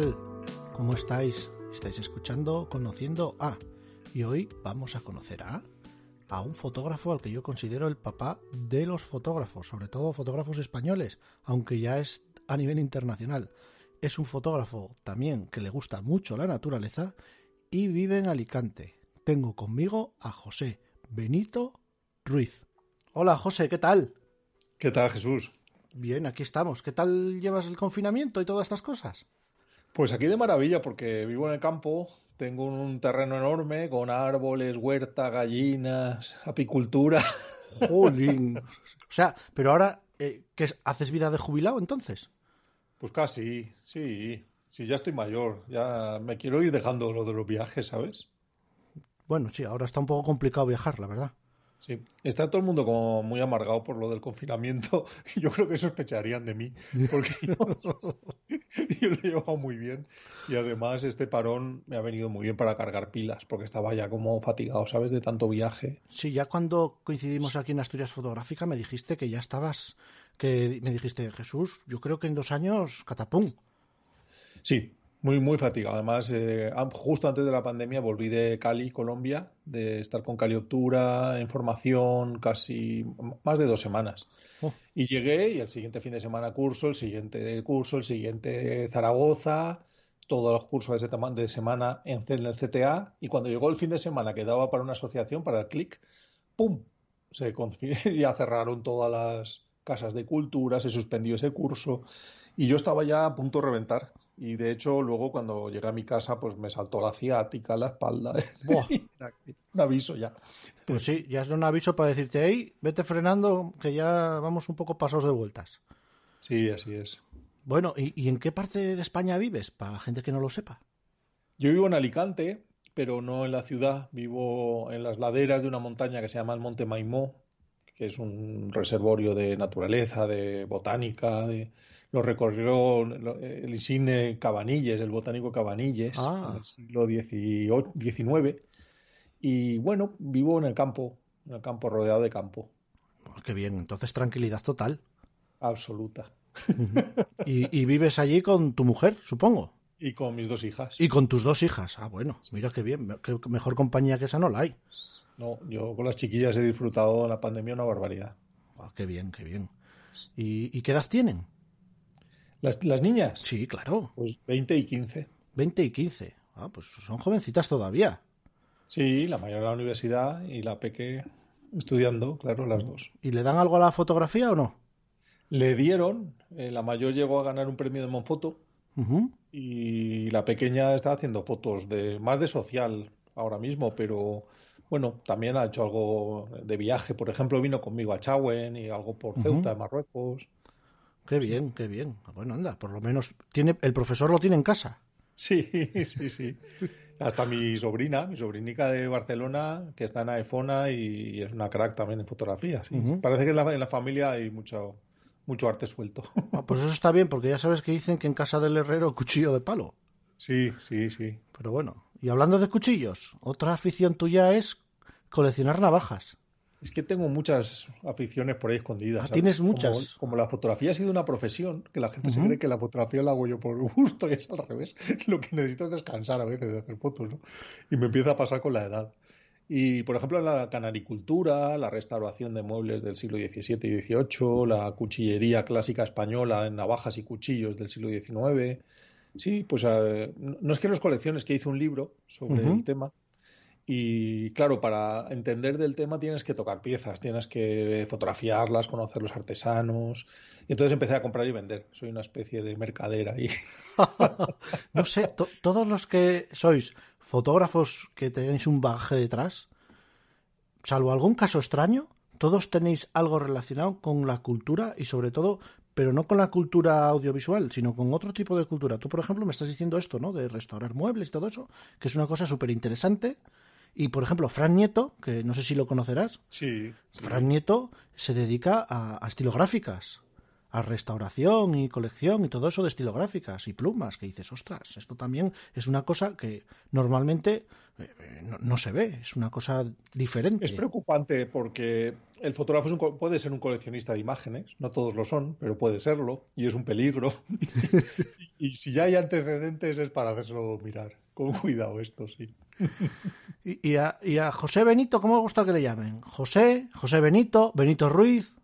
Tal? ¿Cómo estáis? ¿Estáis escuchando, conociendo a? Y hoy vamos a conocer a a un fotógrafo al que yo considero el papá de los fotógrafos, sobre todo fotógrafos españoles, aunque ya es a nivel internacional. Es un fotógrafo también que le gusta mucho la naturaleza y vive en Alicante. Tengo conmigo a José Benito Ruiz. Hola José, ¿qué tal? ¿Qué tal, Jesús? Bien, aquí estamos. ¿Qué tal llevas el confinamiento y todas estas cosas? Pues aquí de maravilla, porque vivo en el campo, tengo un terreno enorme con árboles, huerta, gallinas, apicultura. Jolín. O sea, pero ahora, eh, ¿qué es? ¿haces vida de jubilado entonces? Pues casi, sí. Sí, ya estoy mayor, ya me quiero ir dejando lo de los viajes, ¿sabes? Bueno, sí, ahora está un poco complicado viajar, la verdad. Sí, está todo el mundo como muy amargado por lo del confinamiento. Yo creo que sospecharían de mí, porque yo, yo lo he llevado muy bien. Y además este parón me ha venido muy bien para cargar pilas, porque estaba ya como fatigado, ¿sabes? De tanto viaje. Sí, ya cuando coincidimos aquí en Asturias Fotográfica me dijiste que ya estabas, que me dijiste, Jesús, yo creo que en dos años, catapum. Sí, muy, muy fatigado. Además, eh, justo antes de la pandemia volví de Cali, Colombia, de estar con Cali Octura, en formación casi más de dos semanas. Oh. Y llegué y el siguiente fin de semana curso, el siguiente curso, el siguiente Zaragoza, todos los cursos de, ese de semana en, en el CTA. Y cuando llegó el fin de semana que daba para una asociación, para el CLIC, ¡pum! Se ya cerraron todas las casas de cultura, se suspendió ese curso y yo estaba ya a punto de reventar. Y de hecho, luego cuando llegué a mi casa, pues me saltó la ciática, la espalda. Buah. Un aviso ya. Pues sí, ya es un aviso para decirte, hey, vete frenando, que ya vamos un poco pasados de vueltas. Sí, así es. Bueno, ¿y, y en qué parte de España vives? Para la gente que no lo sepa. Yo vivo en Alicante, pero no en la ciudad. Vivo en las laderas de una montaña que se llama el Monte Maimó, que es un reservorio de naturaleza, de botánica. De... Lo recorrió el insigne Cabanilles, el botánico Cabanilles, Ah. en el siglo XIX. Y bueno, vivo en el campo, en el campo rodeado de campo. Oh, qué bien, entonces tranquilidad total. Absoluta. Y, y vives allí con tu mujer, supongo. Y con mis dos hijas. Y con tus dos hijas. Ah, bueno, mira qué bien. Qué mejor compañía que esa no la hay. No, yo con las chiquillas he disfrutado en la pandemia una barbaridad. Ah, qué bien, qué bien. ¿Y, y qué edad tienen? Las, las niñas, Sí, claro. pues 20 y 15. 20 y 15. Ah, pues son jovencitas todavía. Sí, la mayor en la universidad y la peque estudiando, claro, las dos. ¿Y le dan algo a la fotografía o no? Le dieron, eh, la mayor llegó a ganar un premio de Monfoto y la pequeña está haciendo fotos de más de social ahora mismo, pero bueno, también ha hecho algo de viaje. Por ejemplo, vino conmigo a Chauen y algo por. Ceuta, Marruecos. Qué bien, qué bien. Ah, Bueno, anda, por lo menos tiene el profesor lo tiene en casa. Sí, sí, sí. Hasta mi sobrina, mi sobrinica de Barcelona, que está en Aefona y es una crack también en fotografía. sí. Parece que en la, en la familia hay mucho, mucho arte suelto. Ah, pues eso está bien, porque ya sabes que dicen que en casa del herrero cuchillo de palo. Sí, sí, sí. Pero bueno, y hablando de cuchillos, otra afición tuya es coleccionar navajas. Es que tengo muchas aficiones por ahí escondidas. Ah, ¿sabes? tienes Como- muchas. Como, la fotografía ha sido una profesión, que la gente se Ujú. cree que la fotografía la hago yo por gusto y es al revés. Lo que necesito es descansar a veces de hacer fotos, ¿no? Y me empieza a pasar con la edad. Y, por ejemplo, la canaricultura, la restauración de muebles del siglo XVII y XVIII, la cuchillería clásica española en navajas y cuchillos del siglo XIX. Sí, pues eh, no es que los colecciones, que hice un libro sobre Ujú. el tema, Y claro, para entender del tema tienes que tocar piezas, tienes que fotografiarlas, conocer los artesanos. Y entonces empecé a comprar y vender. Soy una especie de mercadera ahí. no sé, todos los que sois fotógrafos que tenéis un bagaje detrás, salvo algún caso extraño, todos tenéis algo relacionado con la cultura y sobre todo pero no con la cultura audiovisual, sino con otro tipo de cultura. Tú, por ejemplo, me estás diciendo esto, ¿no? De restaurar muebles y todo eso, que es una cosa súper interesante y por ejemplo, Fran Nieto, que no sé si lo conocerás. Sí. Fran Nieto se dedica a, estilográficas, a restauración y colección y todo eso de estilográficas y plumas, que dices, ostras, esto también es una cosa que normalmente eh, eh, no, se ve, es una cosa diferente. Es preocupante porque el fotógrafo puede ser un coleccionista de imágenes, no todos lo son, pero puede serlo, y es un peligro. y si ya hay antecedentes es para hacérselo mirar. Con cuidado esto, sí. y, a, José Benito, ¿cómo os gusta que le llamen? José, José Benito, Benito Ruiz,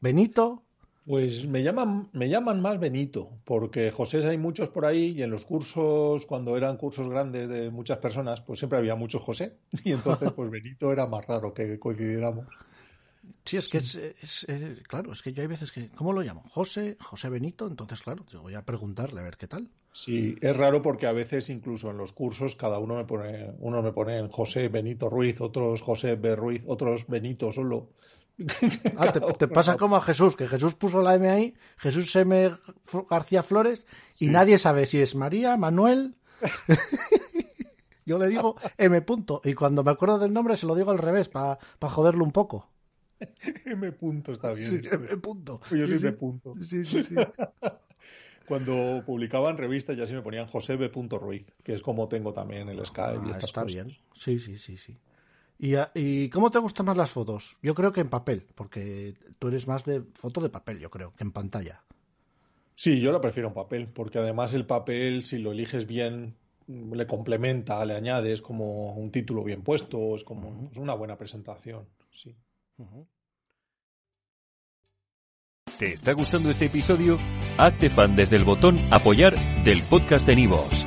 Benito. Pues me llaman, me llaman más Benito, porque José hay muchos por ahí y en los cursos, cuando eran cursos grandes de muchas personas, pues siempre había muchos José. Y entonces, pues Benito era más raro que coincidiéramos. Sí, es que es, claro, es que yo hay veces que, ¿cómo lo llamo? José, José Benito, entonces claro, te voy a preguntarle a ver qué tal. Sí, es raro porque a veces incluso en los cursos cada uno me pone, uno me pone José Benito Ruiz, otros José B. Ruiz, otros Benito solo. Ah, te, pasa como a Jesús, que Jesús puso la M ahí, Jesús M. García Flores, y nadie sabe si es María, Manuel. Yo le digo M. Punto, y cuando me acuerdo del nombre se lo digo al revés, para joderlo un poco. M. Punto está bien. M. Punto. Yo soy M. Punto. Sí, sí, sí. Cuando publicaban revistas ya sí me ponían José B. Ruiz, que es como tengo también el Skype y ah, estas está bien. Sí, sí, sí, sí. ¿Y, ¿Y cómo te gustan más las fotos? Yo creo que en papel, porque tú eres más de foto de papel, yo creo, que en pantalla. Sí, yo la prefiero en papel, porque además el papel, si lo eliges bien, le complementa, le añades como un título bien puesto, es como una buena presentación. Sí. ¿Te está gustando este episodio? Hazte fan desde el botón Apoyar del podcast de Nivos.